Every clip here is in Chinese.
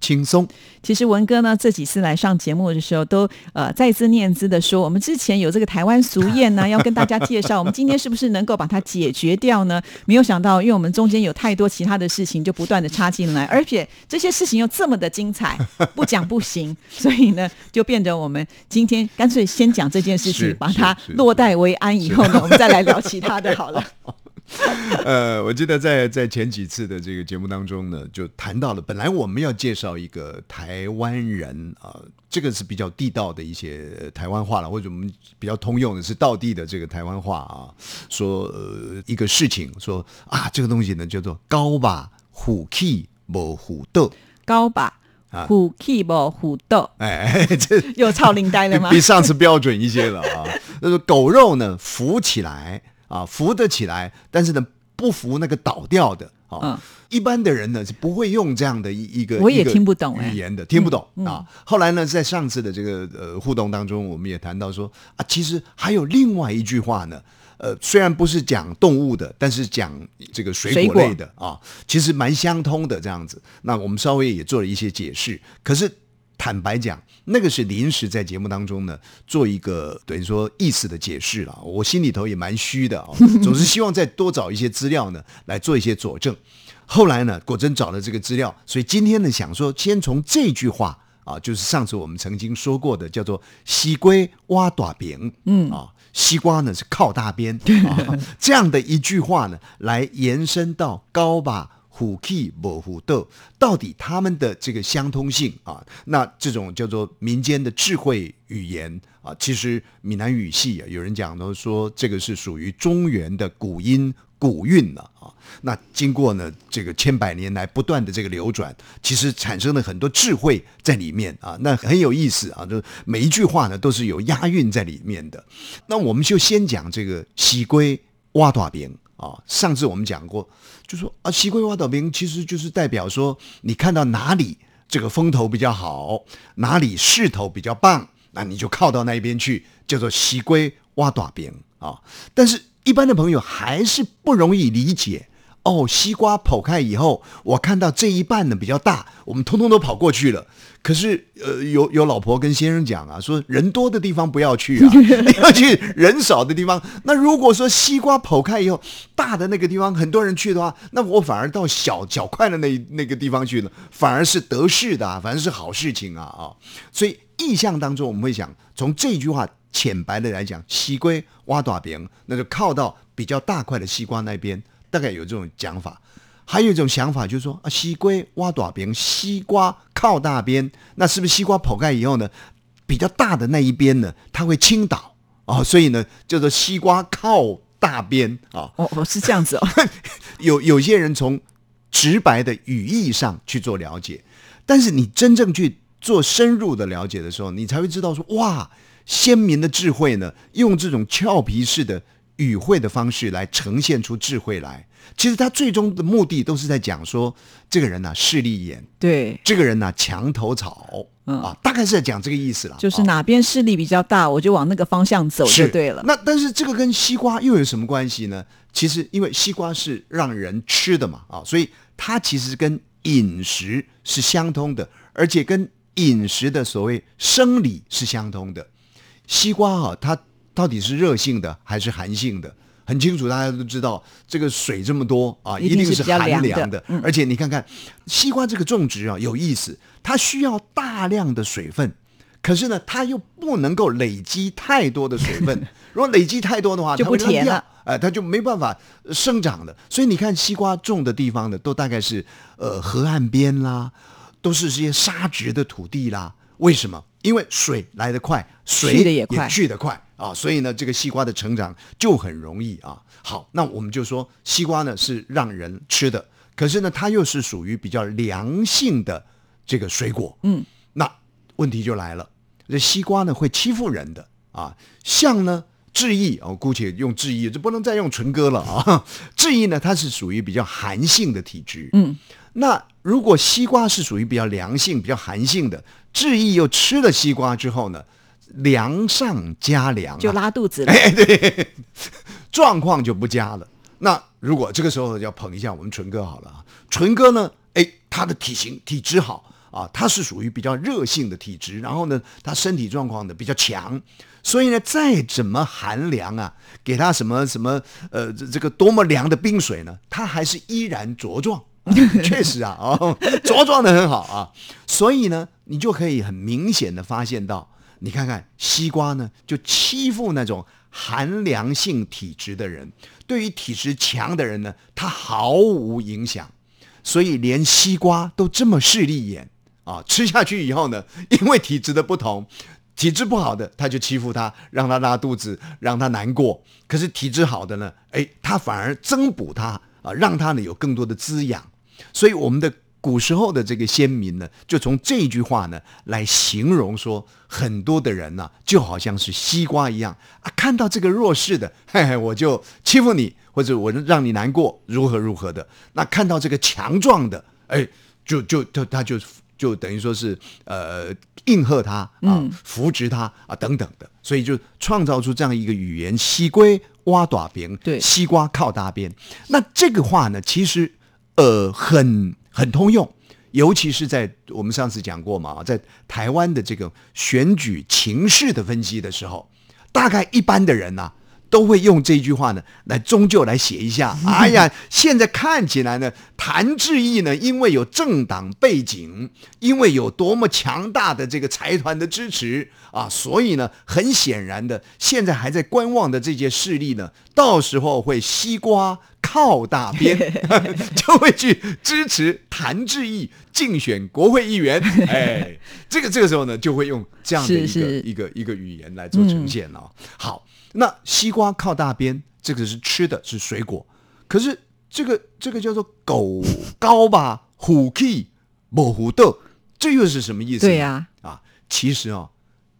轻松。其实文哥呢，这几次来上节目的时候，都呃再次念兹的说，我们之前有这个台湾俗谚呢，要跟大家介绍，我们今天是不是能够把它解决掉呢？没有想到，因为我们中间有太多其他的事情，就不断的插进来，而且这些事情又这么的精彩，不讲不行，所以呢，就变得我们今天干脆先讲这件事情，把它落袋为安，以后呢，我们再来聊其他的好了。呃，我记得在在前几次的这个节目当中呢，就谈到了，本来我们要介绍一个台湾人啊，这个是比较地道的一些台湾话了，或者我们比较通用的是道地的这个台湾话啊，说呃一个事情，说啊这个东西呢叫做高吧虎气不虎斗，高吧虎气 不虎斗，哎，这又超灵呆了吗？比上次标准一些了啊，那个狗肉呢浮起来。啊，扶得起来，但是呢，不扶那个倒掉的啊。一般的人呢是不会用这样的一一个我也听不懂语言的，听不懂啊。后来呢，在上次的这个呃互动当中，我们也谈到说啊，其实还有另外一句话呢，呃，虽然不是讲动物的，但是讲这个水果类的啊，其实蛮相通的这样子。那我们稍微也做了一些解释，可是。坦白讲，那个是临时在节目当中呢做一个等于说意思的解释了，我心里头也蛮虚的啊，总是希望再多找一些资料呢来做一些佐证。后来呢，果真找了这个资料，所以今天呢想说，先从这句话啊，就是上次我们曾经说过的，叫做“西龟挖大饼”，嗯啊，西瓜呢是靠大边啊，这样的一句话呢，来延伸到高吧。虎 key 不虎斗，到底他们的这个相通性啊？那这种叫做民间的智慧语言啊，其实闽南语系啊，有人讲都说这个是属于中原的古音古韵了啊。那经过呢这个千百年来不断的这个流转，其实产生了很多智慧在里面啊。那很有意思啊，就每一句话呢都是有押韵在里面的。那我们就先讲这个喜龟挖大饼啊。上次我们讲过。就说啊，西归挖岛兵其实就是代表说，你看到哪里这个风头比较好，哪里势头比较棒，那你就靠到那一边去，叫做西归挖岛兵啊。但是，一般的朋友还是不容易理解。哦，西瓜剖开以后，我看到这一半呢比较大，我们通通都跑过去了。可是，呃，有有老婆跟先生讲啊，说人多的地方不要去啊，要去人少的地方。那如果说西瓜剖开以后，大的那个地方很多人去的话，那我反而到小小块的那那个地方去了，反而是得势的，反而是好事情啊啊！所以意象当中，我们会想从这句话浅白的来讲，西龟挖大饼，那就靠到比较大块的西瓜那边。大概有这种讲法，还有一种想法就是说啊，西龟挖短边，西瓜靠大边，那是不是西瓜剖开以后呢，比较大的那一边呢，它会倾倒啊？所以呢，叫做西瓜靠大边啊。哦哦，是这样子哦。有有些人从直白的语义上去做了解，但是你真正去做深入的了解的时候，你才会知道说哇，先民的智慧呢，用这种俏皮式的。语汇的方式来呈现出智慧来，其实他最终的目的都是在讲说，这个人呢势利眼，对，这个人呢墙头草，嗯啊，大概是在讲这个意思了。就是哪边势力比较大，我就往那个方向走就对了。那但是这个跟西瓜又有什么关系呢？其实因为西瓜是让人吃的嘛，啊，所以它其实跟饮食是相通的，而且跟饮食的所谓生理是相通的。西瓜啊，它。到底是热性的还是寒性的？很清楚，大家都知道，这个水这么多啊，一定是寒凉的。而且你看看西瓜这个种植啊，有意思，它需要大量的水分，可是呢，它又不能够累积太多的水分。如果累积太多的话，就不甜了，哎，它就没办法生长了。所以你看，西瓜种的地方呢，都大概是呃河岸边啦，都是这些沙质的土地啦。为什么？因为水来得快，水也快，去得快。啊，所以呢，这个西瓜的成长就很容易啊。好，那我们就说西瓜呢是让人吃的，可是呢，它又是属于比较凉性的这个水果。嗯，那问题就来了，这西瓜呢会欺负人的啊，像呢。志毅，我姑且用志毅，就不能再用纯哥了啊。志毅呢，它是属于比较寒性的体质。嗯，那如果西瓜是属于比较凉性、比较寒性的，志毅又吃了西瓜之后呢，凉上加凉、啊，就拉肚子了。哎，对，状况就不佳了。那如果这个时候要捧一下我们纯哥好了啊，纯哥呢，哎，他的体型体质好啊，他是属于比较热性的体质，然后呢，他身体状况呢比较强。所以呢，再怎么寒凉啊，给他什么什么呃，这这个多么凉的冰水呢，他还是依然茁壮。确实啊，哦，茁壮的很好啊。所以呢，你就可以很明显的发现到，你看看西瓜呢，就欺负那种寒凉性体质的人，对于体质强的人呢，它毫无影响。所以连西瓜都这么势利眼啊，吃下去以后呢，因为体质的不同。体质不好的，他就欺负他，让他拉肚子，让他难过。可是体质好的呢，哎，他反而增补他啊，让他呢有更多的滋养。所以我们的古时候的这个先民呢，就从这句话呢来形容说，很多的人呢就好像是西瓜一样啊，看到这个弱势的，嘿嘿，我就欺负你，或者我让你难过，如何如何的。那看到这个强壮的，哎，就就他他就。就等于说是呃应和他啊，扶植他啊等等的，所以就创造出这样一个语言：西归挖短边，对，西瓜靠大边。那这个话呢，其实呃很很通用，尤其是在我们上次讲过嘛，在台湾的这个选举情势的分析的时候，大概一般的人呐。都会用这句话呢，来终究来写一下。哎呀，现在看起来呢，谭志毅呢，因为有政党背景，因为有多么强大的这个财团的支持啊，所以呢，很显然的，现在还在观望的这些势力呢，到时候会西瓜靠大边，就会去支持谭志毅竞选国会议员。哎，这个这个时候呢，就会用这样的一个一个一个语言来做呈现哦。好。那西瓜靠大边，这个是吃的，是水果。可是这个这个叫做狗高吧，虎气模虎豆，这又是什么意思？对呀，啊，其实哦，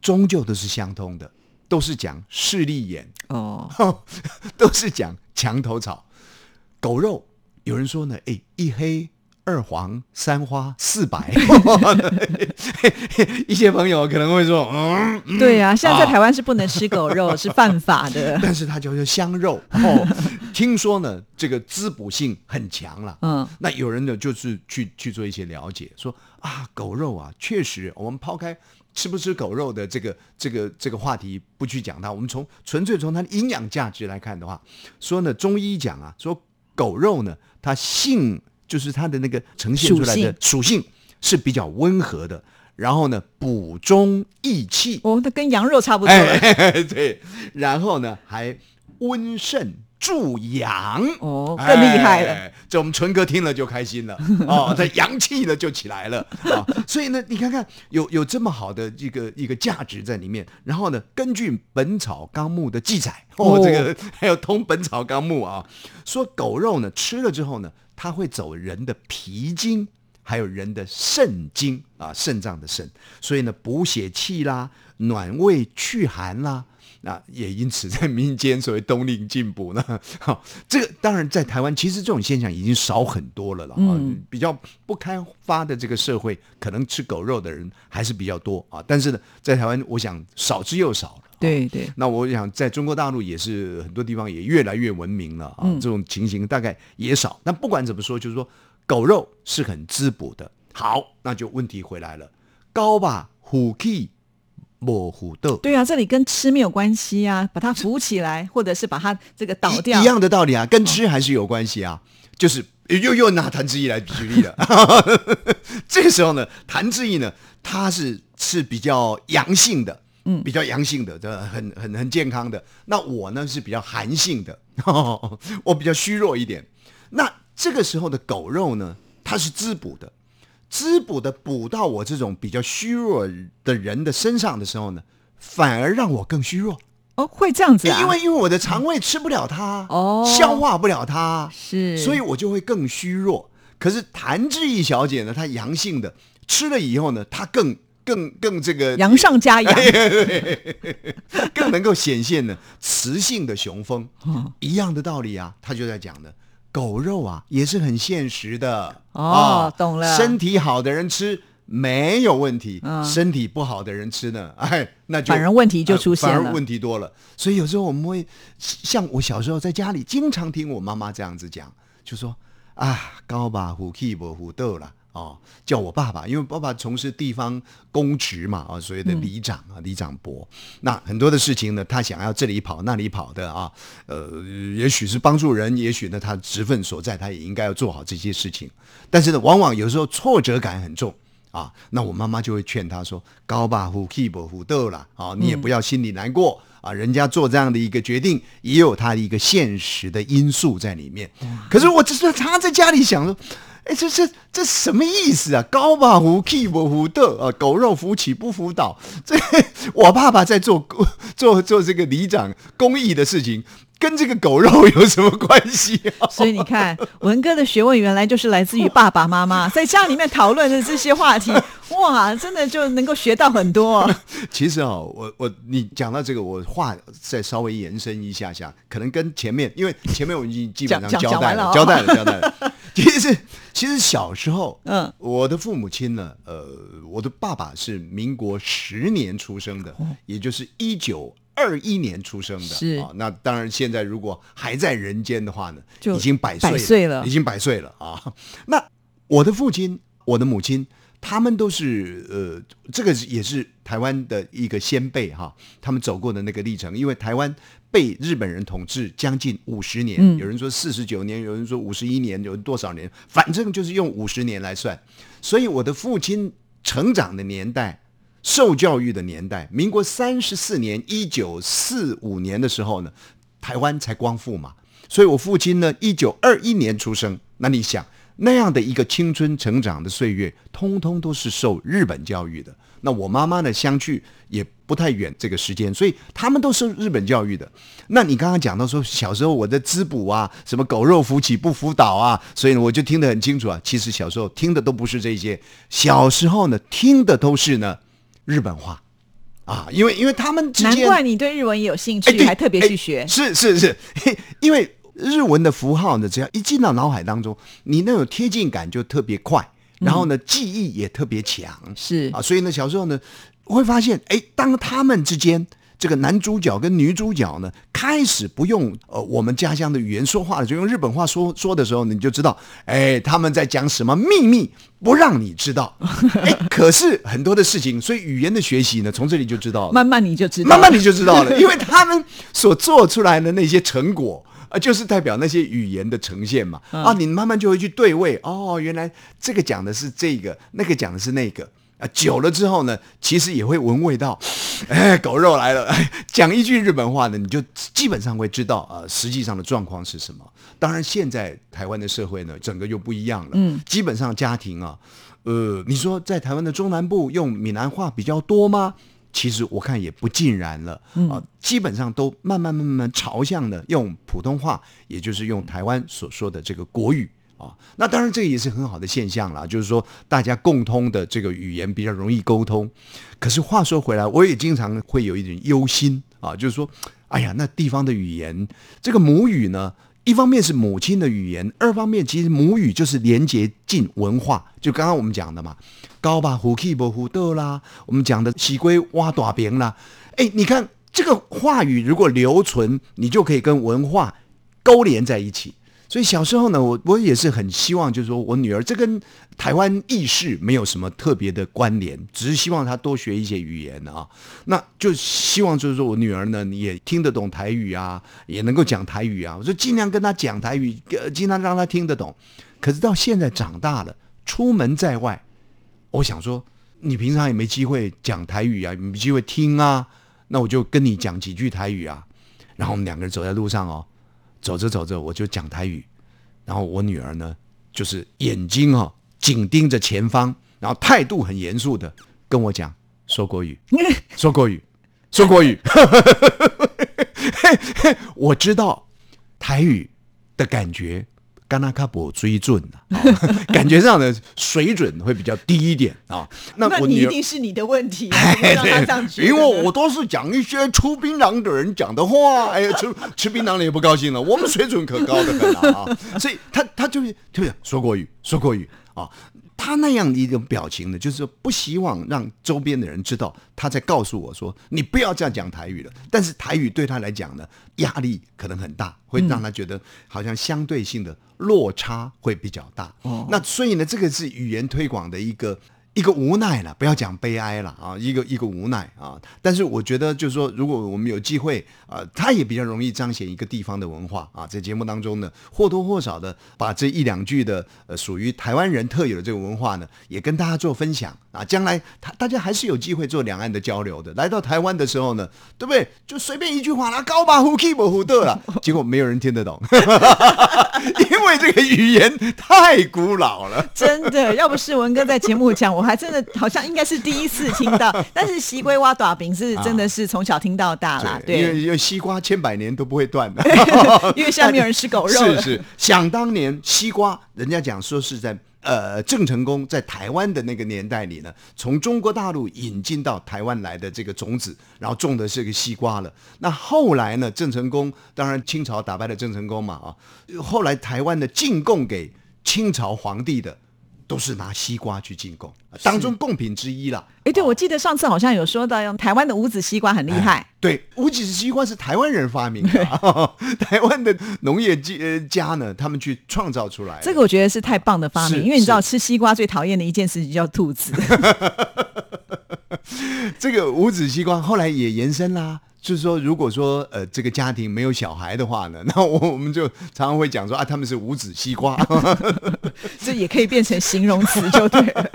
终究都是相通的，都是讲势利眼哦，都是讲墙头草。狗肉，有人说呢，哎，一黑。二黄三花四白，一些朋友可能会说，嗯，对呀，现在在台湾是不能吃狗肉，是犯法的。但是它叫做香肉哦，听说呢，这个滋补性很强了。嗯，那有人呢，就是去去做一些了解，说啊，狗肉啊，确实，我们抛开吃不吃狗肉的这个这个这个话题不去讲它，我们从纯粹从它的营养价值来看的话，说呢，中医讲啊，说狗肉呢，它性。就是它的那个呈现出来的属性。是比较温和的，然后呢补中益气。哦，那跟羊肉差不多。对，然后呢还温肾助阳哦，更厉害了。这我们纯哥听了就开心了 哦，这阳气呢就起来了啊。所以呢，你看看有有这么好的一个一个价值在里面。然后呢，根据《本草纲目》的记载哦，这个还有通《本草纲目》啊，说狗肉呢吃了之后呢。它会走人的脾经，还有人的肾经啊，肾脏的肾，所以呢，补血气啦，暖胃祛寒啦，那也因此在民间所谓冬令进补呢。哈，这个当然在台湾，其实这种现象已经少很多了了啊。比较不开发的这个社会，可能吃狗肉的人还是比较多啊。但是呢，在台湾，我想少之又少了。对对，那我想在中国大陆也是很多地方也越来越文明了啊，这种情形大概也少。那不管怎么说，就是说狗肉是很滋补的。好，那就问题回来了，高吧虎气模糊豆。对啊，这里跟吃没有关系啊，把它扶起来，或者是把它这个倒掉，一样的道理啊，跟吃还是有关系啊。就是又又拿谭志毅来举例了，这个时候呢，谭志毅呢，他是是比较阳性的。嗯，比较阳性的，这很很很健康的。那我呢是比较寒性的，我比较虚弱一点。那这个时候的狗肉呢，它是滋补的，滋补的补到我这种比较虚弱的人的身上的时候呢，反而让我更虚弱。哦，会这样子啊？因为因为我的肠胃吃不了它，哦，消化不了它，是，所以我就会更虚弱。可是谭志毅小姐呢，她阳性的，吃了以后呢，她更更更这个阳上加阳，更能够显现呢雌性的雄风。哦一样的道理啊，她就在讲呢，狗肉啊也是很现实的哦啊懂了身体好的人吃没有问题，嗯身体不好的人吃呢，哎，那就反而问题就出现了呃反而问题多了。所以有时候我们会像我小时候在家里经常听我妈妈这样子讲，就说啊，高把虎气不虎斗了。哦，叫我爸爸，因为爸爸从事地方公职嘛，啊，所谓的里长啊，里长伯。那很多的事情呢，他想要这里跑那里跑的啊，呃，也许是帮助人，也许呢他职分所在，他也应该要做好这些事情。但是呢，往往有时候挫折感很重。啊，那我妈妈就会劝他说：“高吧，虎 keep 虎斗啦啊，你也不要心里难过、啊，人家做这样的一个决定，也有他的一个现实的因素在里面。可是我只是常常在家里想说，哎，这这这什么意思啊？高吧，虎气不虎斗啊，狗肉扶起不扶倒。这我爸爸在做 做做这个里长公益的事情。”跟这个狗肉有什么关系、啊？所以你看，文哥的学问原来就是来自于爸爸妈妈在家里面讨论的这些话题，哇，真的就能够学到很多。其实哦，我我你讲到这个，我话再稍微延伸一下下，可能跟前面，因为前面我已经基本上交代了，交代了，交代了。其实其实小时候，嗯，我的父母亲呢，呃，我的爸爸是民国十年出生的，也就是一九。二一年出生的，是啊，那当然现在如果还在人间的话呢，就已经百岁百岁了已经百岁了啊。那我的父亲，我的母亲，他们都是呃，这个也是台湾的一个先辈哈，他们走过的那个历程。因为台湾被日本人统治将近五十年，嗯有人说四十九年，有人说五十一年，有人多少年，反正就是用五十年来算。所以我的父亲成长的年代。受教育的年代，民国三十四年，一九四五年的时候呢，台湾才光复嘛。所以我父亲呢，一九二一年出生。那你想，那样的一个青春成长的岁月，通通都是受日本教育的。那我妈妈呢，相去也不太远这个时间，所以他们都是日本教育的。那你刚刚讲到说，小时候我的滋补啊，什么狗肉扶起不扶倒啊，所以呢，我就听得很清楚啊。其实小时候听的都不是这些，小时候呢，听的都是呢。日本话啊，因为因为他们之间，难怪你对日文也有兴趣，还特别去学哎。是是是，因为日文的符号呢，只要一进到脑海当中，你那种贴近感就特别快，然后呢，记忆也特别强。是啊，所以呢，小时候呢，会发现，哎，当他们之间这个男主角跟女主角呢，开始不用呃我们家乡的语言说话了，就用日本话说说的时候，你就知道，哎，他们在讲什么秘密，不让你知道。哎，可是很多的事情，所以语言的学习呢，从这里就知道了。慢慢你就知道了，慢慢你就知道了，因为他们所做出来的那些成果。啊，就是代表那些语言的呈现嘛。啊，你慢慢就会去对位。哦，原来这个讲的是这个，那个讲的是那个。啊，久了之后呢，其实也会闻味道，哎，狗肉来了。哎 讲一句日本话呢，你就基本上会知道啊、呃，实际上的状况是什么。当然，现在台湾的社会呢，整个又不一样了。嗯，基本上家庭啊，呃，你说在台湾的中南部用闽南话比较多吗？其实我看也不尽然了啊、基本上都慢慢慢慢朝向的用普通话，也就是用台湾所说的这个国语啊。那当然这个也是很好的现象啦，就是说大家共通的这个语言比较容易沟通。可是话说回来，我也经常会有一点忧心啊，就是说，哎呀，那地方的语言，这个母语呢？一方面是母亲的语言，二方面其实母语就是连接进文化，就刚刚我们讲的嘛，高吧虎 k 不虎斗啦，我们讲的起龟挖大饼啦，哎，你看这个话语如果留存，你就可以跟文化勾连在一起。所以小时候呢，我我也是很希望，就是说我女儿这跟台湾意识没有什么特别的关联，只是希望她多学一些语言啊。那就希望就是说我女儿呢，你也听得懂台语啊，也能够讲台语啊。我就尽量跟她讲台语，呃尽量让她听得懂。可是到现在长大了，出门在外，我想说，你平常也没机会讲台语啊，也没机会听啊，那我就跟你讲几句台语啊。然后我们两个人走在路上哦。走着走着，我就讲台语，然后我女儿呢，就是眼睛哦紧盯着前方，然后态度很严肃的跟我讲 说国语，说国语，说国语。我知道台语的感觉，甘纳卡博追准的、啊 感觉上的水准会比较低一点啊。那那你一我女儿定是你的问题因为我都是讲一些出槟榔的人讲的话，哎呀，吃吃槟榔的也不高兴了，我们水准可高的很了啊，所以他他就是对说国语，说国语啊。他那样的一种表情呢，就是说不希望让周边的人知道他在告诉我说你不要这样讲台语了。但是台语对他来讲呢，压力可能很大，会让他觉得好像相对性的落差会比较大。哦那所以呢，这个是语言推广的一个一个无奈了，不要讲悲哀了啊，一个一个无奈啊。但是我觉得，就是说，如果我们有机会啊，它也比较容易彰显一个地方的文化啊，在节目当中呢，或多或少的把这一两句的呃属于台湾人特有的这个文化呢，也跟大家做分享啊。将来他大家还是有机会做两岸的交流的。来到台湾的时候呢，对不对？就随便一句话啦，高把胡 keep 胡的了，结果没有人听得懂，因为这个语言太古老了。真的，要不是文哥在节目讲，我还真的好像应该是第一次听到。但是西龟挖短饼是真的是从小听到大啦，因为对，因为西瓜千百年都不会断的。因为现在没有人吃狗肉。是是，想当年西瓜，人家讲说是在呃郑成功在台湾的那个年代里呢，从中国大陆引进到台湾来的这个种子，然后种的是个西瓜了。那后来呢，郑成功当然清朝打败了郑成功嘛啊，后来台湾的进贡给清朝皇帝的。都是拿西瓜去进贡，当中贡品之一啦。哎，对，我记得上次好像有说到，用台湾的无籽西瓜很厉害。对，无籽西瓜是台湾人发明的，台湾的农业家呢，他们去创造出来的。这个我觉得是太棒的发明，是因为你知道吃西瓜最讨厌的一件事情叫兔子。这个无籽西瓜后来也延伸啦。就是说，如果说呃这个家庭没有小孩的话呢，那我我们就常常会讲说啊，他们是无籽西瓜。这也可以变成形容词，就对了。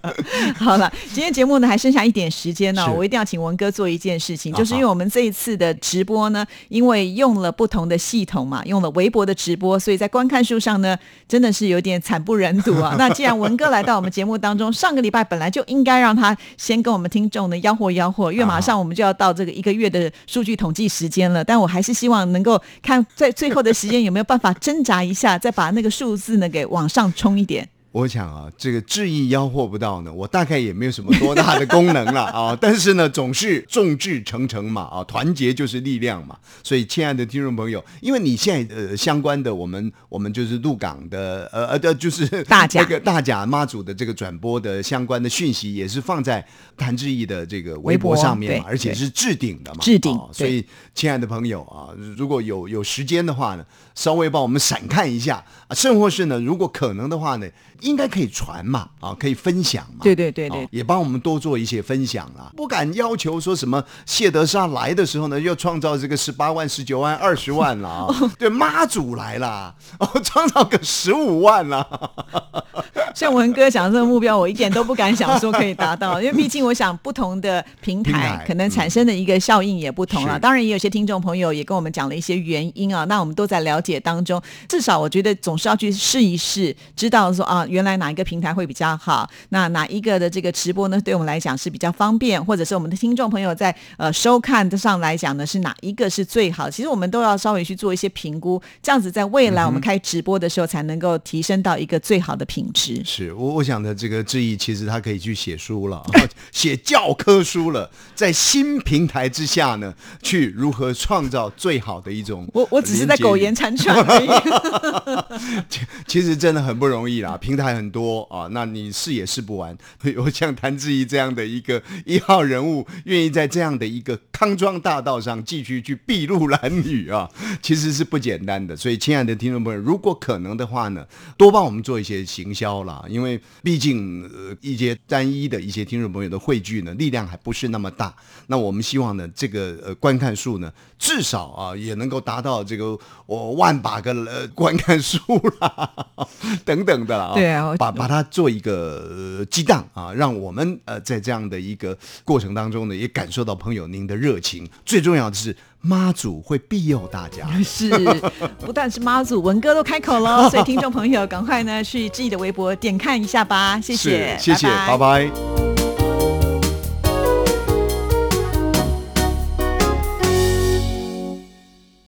好了，今天节目呢还剩下一点时间呢，是我一定要请文哥做一件事情，啊就是因为我们这一次的直播呢，因为用了不同的系统嘛，用了微博的直播，所以在观看数上呢，真的是有点惨不忍睹啊。那既然文哥来到我们节目当中，上个礼拜本来就应该让他先跟我们听众呢吆喝吆喝，因为马上我们就要到这个一个月的数据统计时间了，但我还是希望能够看在最后的时间有没有办法挣扎一下，再把那个数字呢给往上冲一点。我想啊，这个志意吆喝不到呢，我大概也没有什么多大的功能了 啊。但是呢，总是众志成城嘛，啊，团结就是力量嘛。所以，亲爱的听众朋友，因为你现在呃相关的，我们我们就是鹿港的呃呃的，就是大甲那个大甲妈祖的这个转播的相关的讯息，也是放在谭志毅的这个微博上面嘛，而且是置顶的嘛，置顶哦所以，亲爱的朋友啊，如果有有时间的话呢，稍微帮我们闪看一下啊，甚或是呢，如果可能的话呢，应该可以传嘛，啊，可以分享嘛。对对对对哦也帮我们多做一些分享啦。不敢要求说什么谢德沙来的时候呢，要创造这个十八万、十九万、二十万啦。啊 对，妈祖来啦，哦，创造个十五万啦。像文哥讲的这个目标，我一点都不敢想说可以达到，因为 毕竟我想不同的平平台台可能产生的一个效应也不同了。是当然，也有些听众朋友也跟我们讲了一些原因啊，那我们都在了解当中。至少我觉得总是要去试一试，知道说啊，原来哪一个平台会比较好，那哪一个的这个直播呢，对我们来讲是比较方便，或者是我们的听众朋友在呃收看上来讲呢，是哪一个是最好？其实我们都要稍微去做一些评估，这样子在未来我们开直播的时候才能够提升到一个最好的品质。是我我想的这个志毅，其实他可以去写书了，写教科书了，在新平台之下呢，去如何创造最好的一种我我只是在苟延残喘而已。其实真的很不容易啦，平台很多啊，那你试也试不完。有像谭志毅这样的一个一号人物，愿意在这样的一个康庄大道上继续去筚路蓝缕啊，其实是不简单的。所以，亲爱的听众朋友，如果可能的话呢，多帮我们做一些行销啦，因为毕竟呃一些单一的一些听众朋友的汇聚呢，力量还不是那么大。那我们希望呢，这个呃观看数呢，至少啊也能够达到这个我、万把个呃观看数啦，等等的啦、啊。对啊把把它做一个、呃、激荡啊，让我们呃在这样的一个过程当中呢，也感受到朋友您的热情。最重要的是，妈祖会庇佑大家。是，不但是妈祖，文哥都开口了，所以听众朋友赶快呢去自己的微博点看一下吧，谢谢，谢谢拜拜